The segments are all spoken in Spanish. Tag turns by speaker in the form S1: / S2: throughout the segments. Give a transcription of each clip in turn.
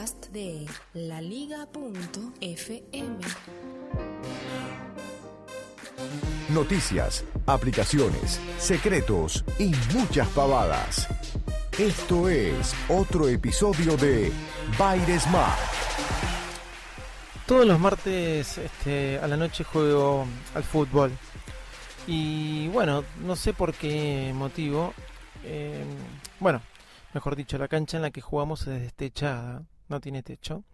S1: Podcast de laliga.fm.
S2: Noticias, aplicaciones, secretos y muchas pavadas. Esto es otro episodio de Baires.
S3: Todos los martes este, a la noche juego al fútbol. Y bueno, no sé por qué motivo. eh, bueno, mejor dicho, la cancha en la que jugamos es destechada, no tiene techo.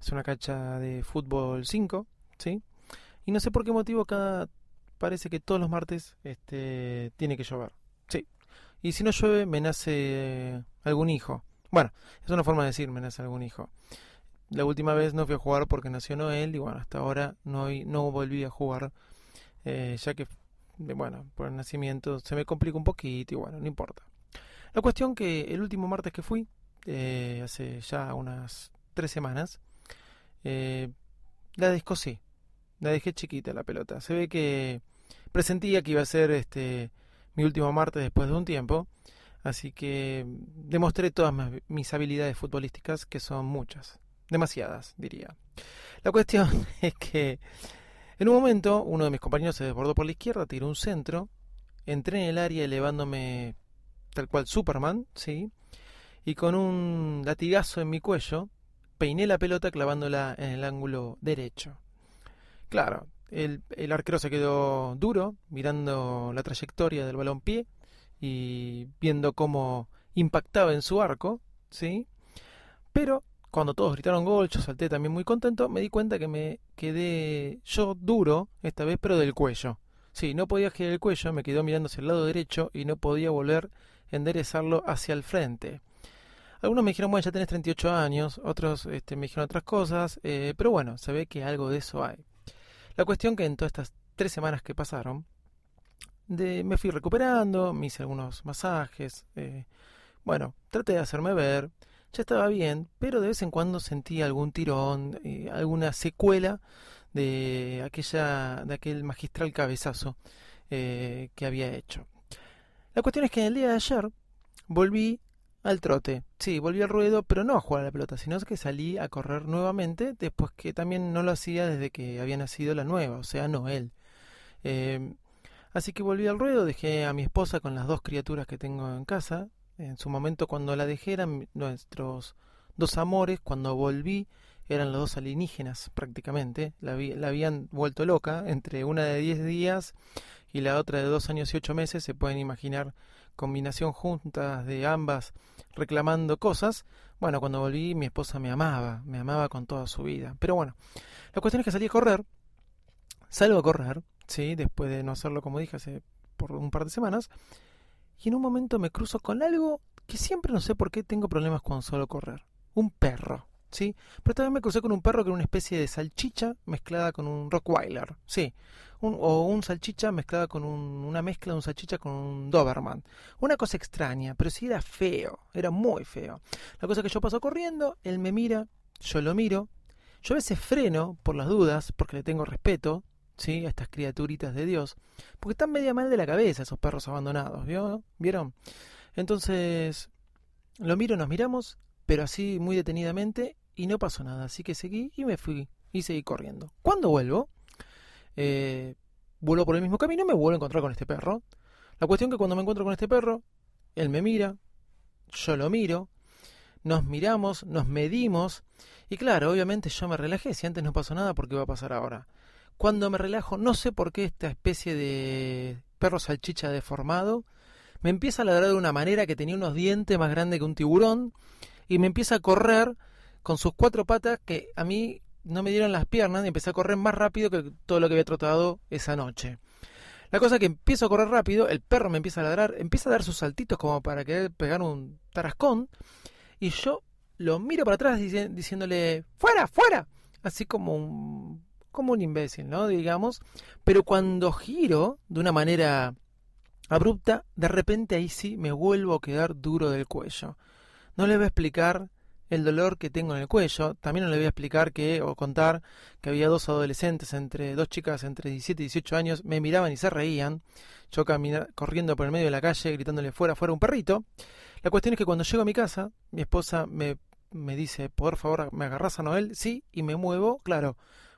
S3: Es una cancha de fútbol 5, ¿sí? Y no sé por qué motivo cada parece que todos los martes este tiene que llover. Sí. Y si no llueve me nace algún hijo. Bueno, es una forma de decir me nace algún hijo. La última vez no fui a jugar porque nació Noel y bueno, hasta ahora no, no volví a jugar eh, ya que, bueno, por el nacimiento se me complica un poquito y bueno, no importa. La cuestión que el último martes que fui, eh, hace ya unas tres semanas, eh, la descosí, la dejé chiquita la pelota. Se ve que presentía que iba a ser este mi último martes después de un tiempo, así que demostré todas mis- habilidades futbolísticas, que son muchas, demasiadas, diría. La cuestión es que en un momento uno de mis compañeros se desbordó por la izquierda, tiró un centro, entré en el área elevándome tal cual Superman, ¿sí? Y con un latigazo en mi cuello, peiné la pelota clavándola en el ángulo derecho. Claro, el, arquero se quedó duro, mirando la trayectoria del balón pie y viendo cómo impactaba en su arco, ¿sí? Pero cuando todos gritaron gol, yo salté también muy contento, me di cuenta que me quedé yo duro, esta vez, pero del cuello. Sí, no podía girar el cuello, me quedó mirando hacia el lado derecho y no podía volver a enderezarlo hacia el frente. Algunos me dijeron, bueno, ya tenés 38 años, otros este, me dijeron otras cosas, eh, pero bueno, se ve que algo de eso hay. La cuestión que en todas estas tres semanas que pasaron, de, me fui recuperando, me hice algunos masajes, eh, bueno, traté de hacerme ver, ya estaba bien, pero de vez en cuando sentí algún tirón, eh, alguna secuela de aquella, de aquel magistral cabezazo que había hecho. La cuestión es que en el día de ayer volví al trote. Sí, volví al ruedo, pero no a jugar a la pelota, sino que salí a correr nuevamente, después que también no lo hacía desde que había nacido la nueva, o sea, Noel. Eh, así que volví al ruedo, dejé a mi esposa con las dos criaturas que tengo en casa. En su momento cuando la dejé eran nuestros dos amores, cuando volví eran los dos alienígenas prácticamente, la, vi- la habían vuelto loca, entre una de 10 días y la otra de dos años y ocho meses, se pueden imaginar combinación juntas de ambas reclamando cosas. Bueno, cuando volví mi esposa me amaba, me amaba con toda su vida. Pero bueno, la cuestión es que salí a correr, salgo a correr, sí, después de no hacerlo como dije hace por un par de semanas, y en un momento me cruzo con algo que siempre no sé por qué tengo problemas con solo correr. Un perro, Pero vez me crucé con un perro que era una especie de salchicha mezclada con un Rottweiler, sí. Un- o un salchicha mezclada con un- una mezcla de un salchicha con un Doberman. Una cosa extraña, pero sí era feo, era muy feo. La cosa que yo paso corriendo, él me mira, yo lo miro, yo a veces freno por las dudas, porque le tengo respeto, ¿sí? A estas criaturitas de Dios, porque están media mal de la cabeza esos perros abandonados, ¿vio? ¿Vieron? Entonces, lo miro, nos miramos, pero así muy detenidamente, y no pasó nada, así que seguí y me fui, y seguí corriendo. Cuando vuelvo, eh, vuelvo por el mismo camino y me vuelvo a encontrar con este perro. La cuestión que cuando me encuentro con este perro, él me mira, yo lo miro, nos miramos, nos medimos, y claro, obviamente yo me relajé, si antes no pasó nada, ¿por qué va a pasar ahora? Cuando me relajo, no sé por qué esta especie de perro salchicha deformado me empieza a ladrar de una manera que tenía unos dientes más grandes que un tiburón y me empieza a correr con sus cuatro patas que a mí no me dieron las piernas y empecé a correr más rápido que todo lo que había trotado esa noche. La cosa es que empiezo a correr rápido, el perro me empieza a ladrar, empieza a dar sus saltitos como para querer pegar un tarascón, y yo lo miro para atrás diciéndole, fuera, fuera, así como un, como un imbécil, ¿no? Digamos, pero cuando giro de una manera abrupta, de repente ahí sí me vuelvo a quedar duro del cuello. No le voy a explicar el dolor que tengo en el cuello. También le voy a explicar que, o contar que había dos adolescentes, entre dos chicas entre 17 y 18 años, me miraban y se reían. Yo corriendo por el medio de la calle, gritándole fuera, fuera un perrito. La cuestión es que cuando llego a mi casa, mi esposa me, me dice, por favor, ¿me agarras a Noel? Sí, y me muevo, claro.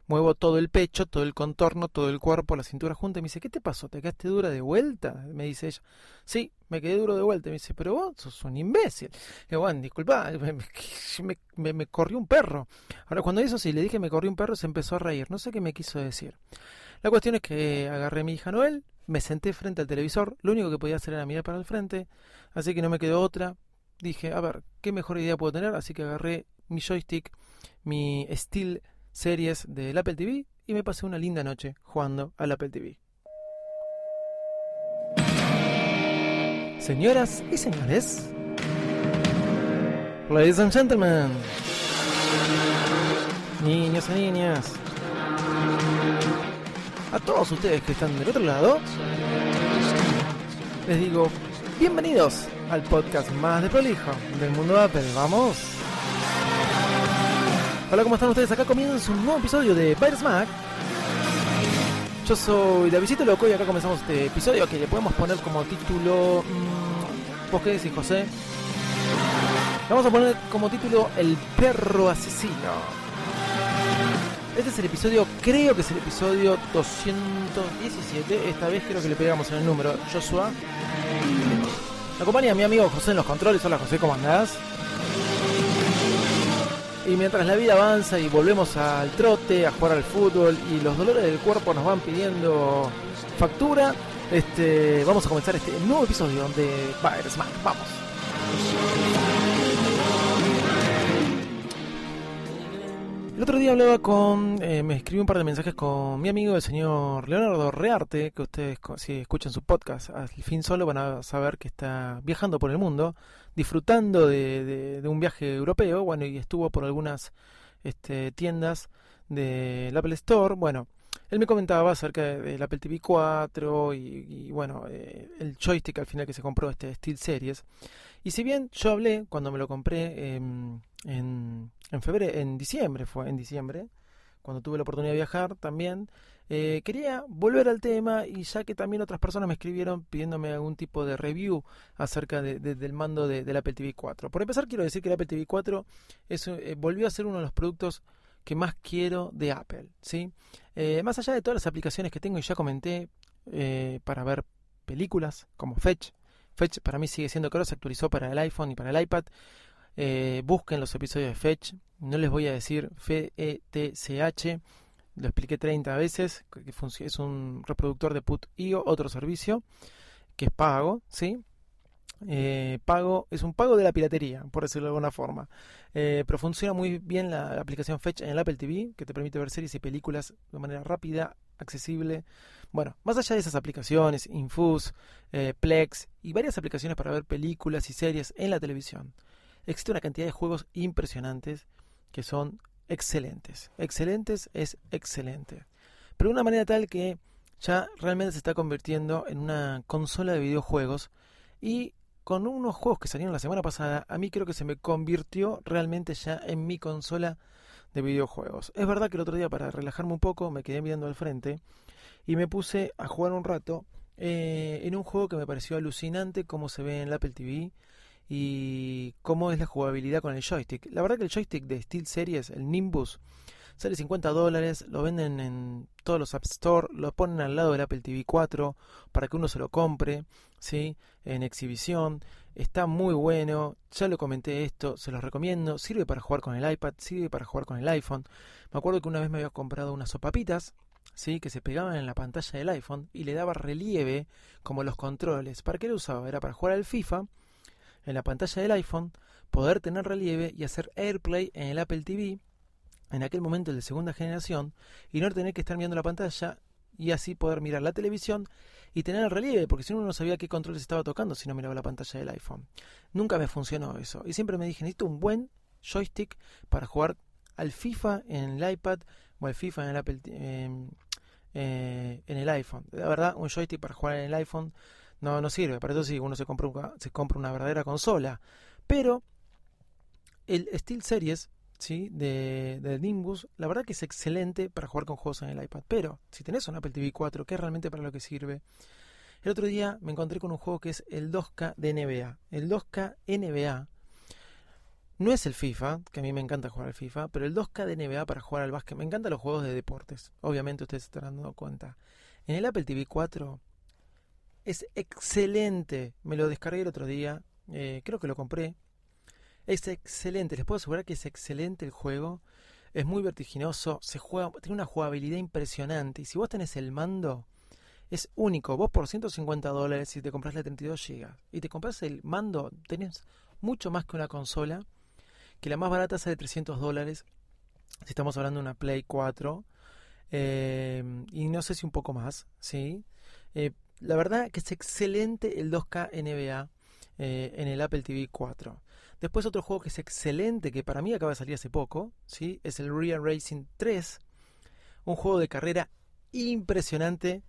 S3: Muevo todo el pecho, todo el contorno, todo el cuerpo, la cintura junta y me dice, ¿qué te pasó? ¿Te quedaste dura de vuelta? Me dice ella. Sí, me quedé duro de vuelta. Me dice, pero vos sos un imbécil. Y digo, bueno, disculpa, me, me, corrió un perro. Ahora, cuando eso sí, le dije me corrió un perro, se empezó a reír. No sé qué me quiso decir. La cuestión es que agarré a mi hija Noel, me senté frente al televisor, lo único que podía hacer era mirar para el frente, así que no me quedó otra. Dije, a ver, ¿qué mejor idea puedo tener? Así que agarré mi joystick, mi Steel series del Apple TV y me pasé una linda noche jugando al Apple TV. Señoras y señores, ladies and gentlemen, niños y niñas, a todos ustedes que están del otro lado, les digo bienvenidos al podcast más de prolijo del mundo Apple. Vamos. Hola, ¿cómo están ustedes? Acá comienza un nuevo episodio de Virus Mac. Yo soy Davidito Loco y acá comenzamos este episodio que le podemos poner como título. Mmm, ¿Vos qué decís, José? vamos a poner como título El perro asesino. Este es el episodio, creo que es el episodio 217. Esta vez creo que le pegamos en el número. Joshua. Me acompaña mi amigo José en los controles. Hola José, ¿cómo andás? Y mientras la vida avanza y volvemos al trote, a jugar al fútbol y los dolores del cuerpo nos van pidiendo factura, este, vamos a comenzar este nuevo episodio de Virus Man. Vamos. El otro día hablaba con, eh, me escribí un par de mensajes con mi amigo el señor Leonardo Rearte, que ustedes si escuchan su podcast al fin solo van a saber que está viajando por el mundo, disfrutando de, un viaje europeo, bueno, y estuvo por algunas este, tiendas del Apple Store, bueno, él me comentaba acerca del Apple TV 4 y, bueno, eh, el joystick al final que se compró, este Steel Series. Y si bien yo hablé cuando me lo compré en en febrero, en diciembre fue, en diciembre, cuando tuve la oportunidad de viajar también, eh, quería volver al tema y ya que también otras personas me escribieron pidiéndome algún tipo de review acerca del mando de, del Apple TV 4. Por empezar quiero decir que el Apple TV 4 es, eh, volvió a ser uno de los productos que más quiero de Apple, ¿sí? Eh, más allá de todas las aplicaciones que tengo y ya comenté para ver películas como Fetch, Fetch para mí sigue siendo caro, se actualizó para el iPhone y para el iPad. Eh, busquen los episodios de Fetch. No les voy a decir F-E-T-C-H. Lo expliqué 30 veces. Que es un reproductor de put.io, otro servicio que es pago, ¿sí? Eh, pago es un pago de la piratería, por decirlo de alguna forma. Eh, pero funciona muy bien la, aplicación Fetch en el Apple TV, que te permite ver series y películas de manera rápida, accesible. Bueno, más allá de esas aplicaciones, Infuse, Plex y varias aplicaciones para ver películas y series en la televisión existe una cantidad de juegos impresionantes que son excelentes. Excelentes es excelente. Pero de una manera tal que ya realmente se está convirtiendo en una consola de videojuegos y con unos juegos que salieron la semana pasada, a mí creo que se me convirtió realmente ya en mi consola de videojuegos. Es verdad que el otro día para relajarme un poco me quedé mirando al frente y me puse a jugar un rato eh, en un juego que me pareció alucinante como se ve en el Apple TV y cómo es la jugabilidad con el joystick. La verdad que el joystick de Steel Series, el Nimbus, sale 50 dólares, lo venden en todos los App Store, lo ponen al lado del Apple TV 4 para que uno se lo compre, ¿sí? En exhibición. Está muy bueno, ya lo comenté esto, se los recomiendo. Sirve para jugar con el iPad, sirve para jugar con el iPhone. Me acuerdo que una vez me había comprado unas sopapitas, ¿sí? Que se pegaban en la pantalla del iPhone y le daba relieve como los controles. ¿Para qué lo usaba? Era para jugar al FIFA en la pantalla del iPhone, poder tener relieve y hacer AirPlay en el Apple TV, en aquel momento el de segunda generación, y no tener que estar mirando la pantalla y así poder mirar la televisión y tener el relieve, porque si no no sabía qué control se estaba tocando si no miraba la pantalla del iPhone. Nunca me funcionó eso. Y siempre me dije, necesito un buen joystick para jugar al FIFA en el iPad o al FIFA en el Apple eh, en el iPhone. La verdad, un joystick para jugar en el iPhone no, no sirve. Para eso sí, uno se compra, se compra una verdadera consola. Pero el Steel Series ¿sí? de, de, Nimbus, la verdad que es excelente para jugar con juegos en el iPad. Pero si tenés un Apple TV 4, que es realmente para lo que sirve. El otro día me encontré con un juego que es el 2K de NBA. El 2K NBA no es el FIFA, que a mí me encanta jugar al FIFA, pero el 2K de NBA para jugar al básquet. Me encantan los juegos de deportes. Obviamente ustedes se estarán dando cuenta. En el Apple TV 4 es excelente. Me lo descargué el otro día. Eh, creo que lo compré. Es excelente. Les puedo asegurar que es excelente el juego. Es muy vertiginoso. Se juega, tiene una jugabilidad impresionante. Y si vos tenés el mando, es único. Vos por 150 dólares, si te compras la 32 GB y te compras el mando, tenés mucho más que una consola que la más barata sale 300 dólares, si estamos hablando de una Play 4, eh, y no sé si un poco más, ¿sí? Eh, la verdad que es excelente el 2K NBA eh, en el Apple TV 4. Después otro juego que es excelente, que para mí acaba de salir hace poco, ¿sí? Es el Real Racing 3, un juego de carrera impresionante,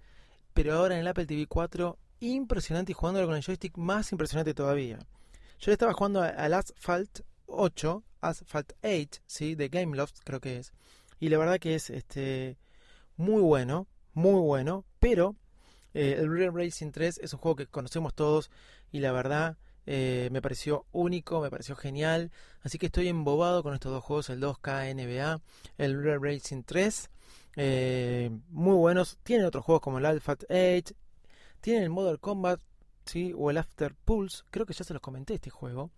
S3: pero ahora en el Apple TV 4 impresionante y jugándolo con el joystick más impresionante todavía. Yo le estaba jugando al Asphalt 8, Asphalt 8, ¿sí? de Gameloft creo que es. Y la verdad que es este muy bueno, muy bueno, pero eh, el Real Racing 3 es un juego que conocemos todos y la verdad eh, me pareció único, me pareció genial. Así que estoy embobado con estos dos juegos, el 2K NBA, el Real Racing 3. Eh, muy buenos. Tienen otros juegos como el Alpha 8. Tienen el Modern Combat, ¿sí? O el After Pulse. Creo que ya se los comenté este juego.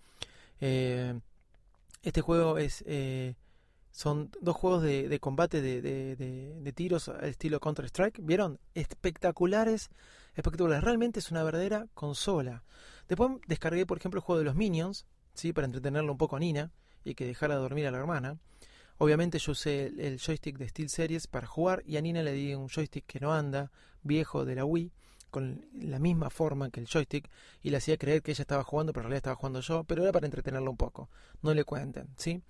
S3: Este juego es eh, son dos juegos de, combate de, de, tiros al estilo Counter Strike. ¿Vieron? Espectaculares, espectaculares. Realmente es una verdadera consola. Después descargué, por ejemplo, el juego de los Minions, ¿sí? para entretenerlo un poco a Nina y que dejara dormir a la hermana. Obviamente yo usé el, el joystick de Steel Series para jugar y a Nina le di un joystick que no anda, viejo de la Wii con la misma forma que el joystick y le hacía creer que ella estaba jugando, pero en realidad estaba jugando yo, pero era para entretenerlo un poco. No le cuenten, ¿sí?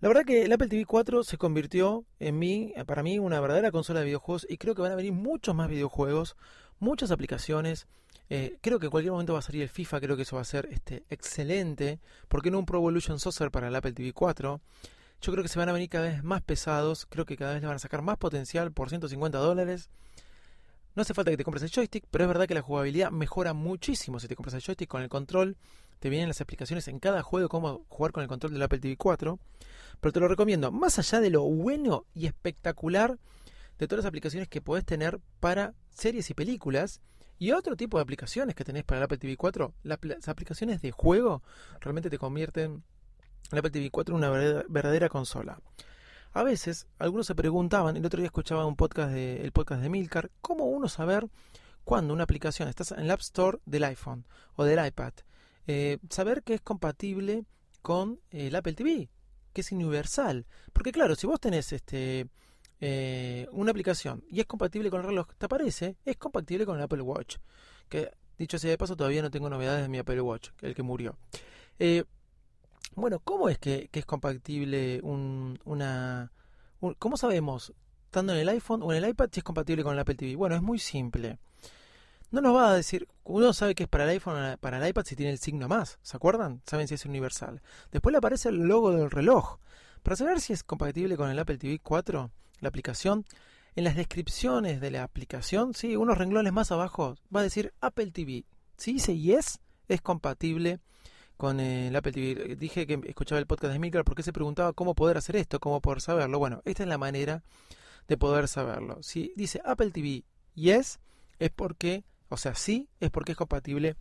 S3: La verdad que el Apple TV 4 se convirtió en mí, para mí, una verdadera consola de videojuegos y creo que van a venir muchos más videojuegos, muchas aplicaciones. Eh, creo que en cualquier momento va a salir el FIFA, creo que eso va a ser este, excelente. ¿Por qué no un Pro Evolution Soccer para el Apple TV 4? Yo creo que se van a venir cada vez más pesados, creo que cada vez le van a sacar más potencial por 150 dólares. No hace falta que te compres el joystick, pero es verdad que la jugabilidad mejora muchísimo si te compras el joystick con el control. Te vienen las explicaciones en cada juego cómo jugar con el control del Apple TV 4. Pero te lo recomiendo, más allá de lo bueno y espectacular de todas las aplicaciones que podés tener para series y películas y otro tipo de aplicaciones que tenés para el Apple TV 4, las, aplicaciones de juego realmente te convierten el Apple TV 4 en una verdadera consola. A veces, algunos se preguntaban, el otro día escuchaba un podcast de, el podcast de Milcar, ¿cómo uno saber cuando una aplicación está en el App Store del iPhone o del iPad? Eh, saber que es compatible con el Apple TV, que es universal. Porque claro, si vos tenés este eh, una aplicación y es compatible con el reloj, te aparece, es compatible con el Apple Watch. Que dicho sea de paso, todavía no tengo novedades de mi Apple Watch, el que murió. Eh, bueno, ¿cómo es que, es compatible un, una... ¿Cómo sabemos, estando en el iPhone o en el iPad, si es compatible con el Apple TV? Bueno, es muy simple. No nos va a decir, uno sabe que es para el iPhone o para el iPad si tiene el signo más, ¿se acuerdan? Saben si es universal. Después le aparece el logo del reloj. Para saber si es compatible con el Apple TV 4, la aplicación, en las descripciones de la aplicación, sí, unos renglones más abajo, va a decir Apple TV. Si dice yes, es compatible con el Apple TV. Dije que escuchaba el podcast de Milker porque se preguntaba cómo poder hacer esto, cómo poder saberlo. Bueno, esta es la manera de poder saberlo. Si dice Apple TV yes, es porque, o sea, sí, es porque es compatible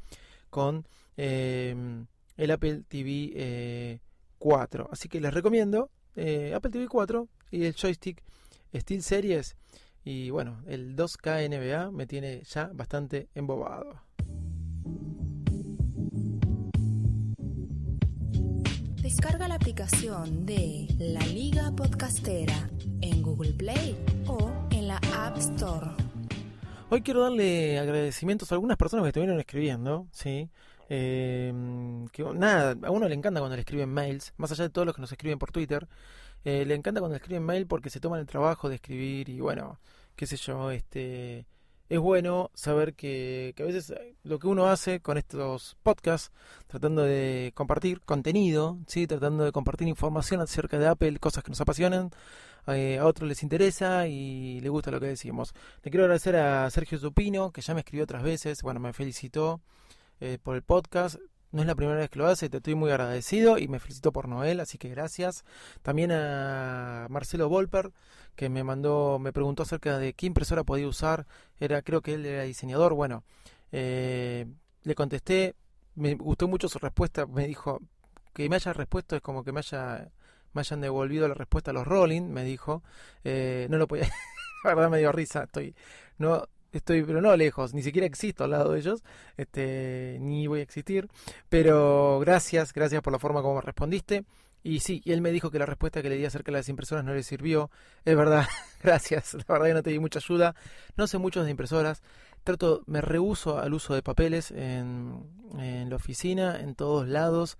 S3: con em, el Apple TV 4. Eh, Así que les recomiendo eh, Apple TV 4 y el joystick Steel Series. Y bueno, el 2K NBA me tiene ya bastante embobado.
S1: Descarga la aplicación de La Liga Podcastera en Google Play o en la App Store.
S3: Hoy quiero darle agradecimientos a algunas personas que estuvieron escribiendo, ¿sí? Eh, que, nada, a uno le encanta cuando le escriben mails, más allá de todos los que nos escriben por Twitter, eh, le encanta cuando le escriben mail porque se toman el trabajo de escribir y bueno, qué sé yo, este es bueno saber que, que, a veces eh, lo que uno hace con estos podcasts, tratando de compartir contenido, ¿sí? tratando de compartir información acerca de Apple, cosas que nos apasionan, eh, a otros les interesa y les gusta lo que decimos. Le quiero agradecer a Sergio Zupino, que ya me escribió otras veces, bueno, me felicitó eh, por el podcast. No es la primera vez que lo hace, te estoy muy agradecido y me felicito por Noel, así que gracias. También a Marcelo Volper, que me mandó, me preguntó acerca de qué impresora podía usar. Era, creo que él era diseñador. Bueno, eh, le contesté, me gustó mucho su respuesta. Me dijo que me haya respuesto es como que me haya me hayan devolvido la respuesta a los Rolling, me dijo. Eh, no lo podía. la verdad me dio risa. Estoy, no, estoy, pero no lejos, ni siquiera existo al lado de ellos, este, ni voy a existir. Pero gracias, gracias por la forma como respondiste. Y sí, él me dijo que la respuesta que le di acerca de las impresoras no le sirvió. Es verdad, gracias. La verdad que no te di mucha ayuda. No sé mucho de impresoras. Trato, me rehuso al uso de papeles en, en la oficina, en todos lados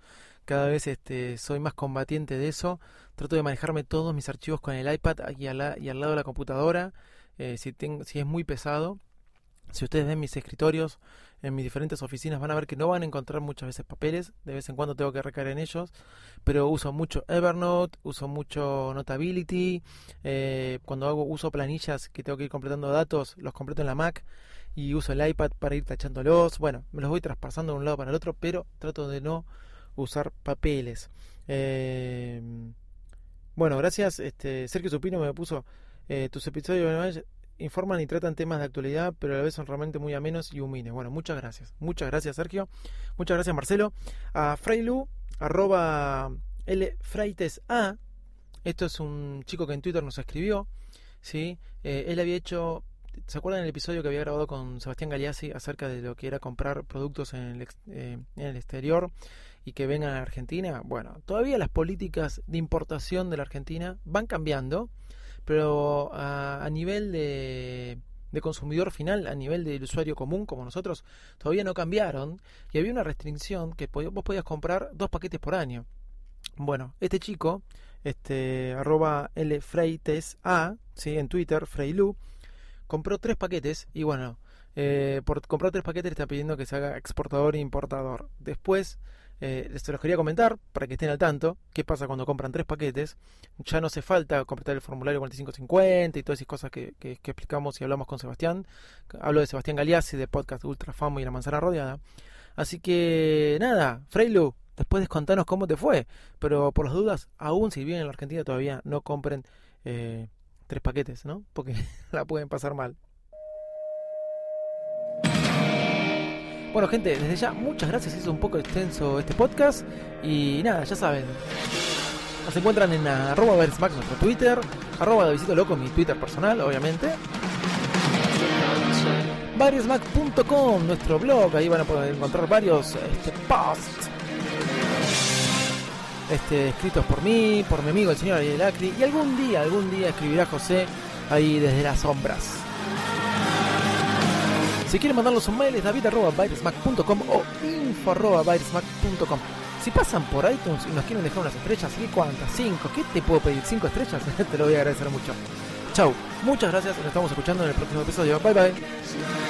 S3: cada vez este, soy más combatiente de eso. Trato de manejarme todos mis archivos con el iPad y al, y al lado de la computadora, eh, si, es muy pesado. Si ustedes ven mis escritorios en mis diferentes oficinas van a ver que no van a encontrar muchas veces papeles, de vez en cuando tengo que recaer en ellos, pero uso mucho Evernote, uso mucho Notability, eh, cuando hago uso planillas que tengo que ir completando datos, los completo en la Mac y uso el iPad para ir tachándolos, bueno, me los voy traspasando de un lado para el otro, pero trato de no usar papeles. Eh, bueno, gracias. Este, Sergio Supino me puso eh, tus episodios informan y tratan temas de actualidad, pero a la vez son realmente muy amenos y humildes. Bueno, muchas gracias. Muchas gracias, Sergio. Muchas gracias, Marcelo. A Frailu, arroba L A. Esto es un chico que en Twitter nos escribió. ¿sí? Eh, él había hecho ¿Se acuerdan del episodio que había grabado con Sebastián Galeazzi acerca de lo que era comprar productos en el, en el exterior? y que vengan a Argentina, bueno, todavía las políticas de importación de la Argentina van cambiando, pero a, nivel de, consumidor final, a nivel del usuario común como nosotros, todavía no cambiaron y había una restricción que vos podías comprar dos paquetes por año. Bueno, este chico, este arroba lfreitesa, ¿sí? en Twitter, Freilu, compró tres paquetes y bueno, eh, por comprar tres paquetes le está pidiendo que se haga exportador e importador. Después eh, se los quería comentar para que estén al tanto. ¿Qué pasa cuando compran tres paquetes? Ya no hace falta completar el formulario 4550 y todas esas cosas que, explicamos y hablamos con Sebastián. Hablo de Sebastián Galeazzi de podcast Ultra Famo y La Manzana Rodeada. Así que nada, Freilu, después contanos cómo te fue. Pero por las dudas, aún si viven en la Argentina todavía no compren eh, tres paquetes, ¿no? Porque la pueden pasar mal. Bueno, gente, desde ya, muchas gracias. Hizo un poco extenso este podcast. Y nada, ya saben. Nos encuentran en arroba versmax nuestro Twitter, arroba de visito loco mi Twitter personal, obviamente. Variosmac.com, nuestro blog, ahí van a poder encontrar varios este, posts este, escritos por mí, por mi amigo el señor Ariel Acri, y algún día, algún día escribirá José ahí desde las sombras. Si quieren mandarnos un mail es david.virusmac.com o info.virusmac.com. Si pasan por iTunes y nos quieren dejar unas estrellas, ¿qué cuántas? ¿Cinco? ¿Qué te puedo pedir? ¿Cinco estrellas? te lo voy a agradecer mucho. Chau, muchas gracias, nos estamos escuchando en el próximo episodio. Bye bye.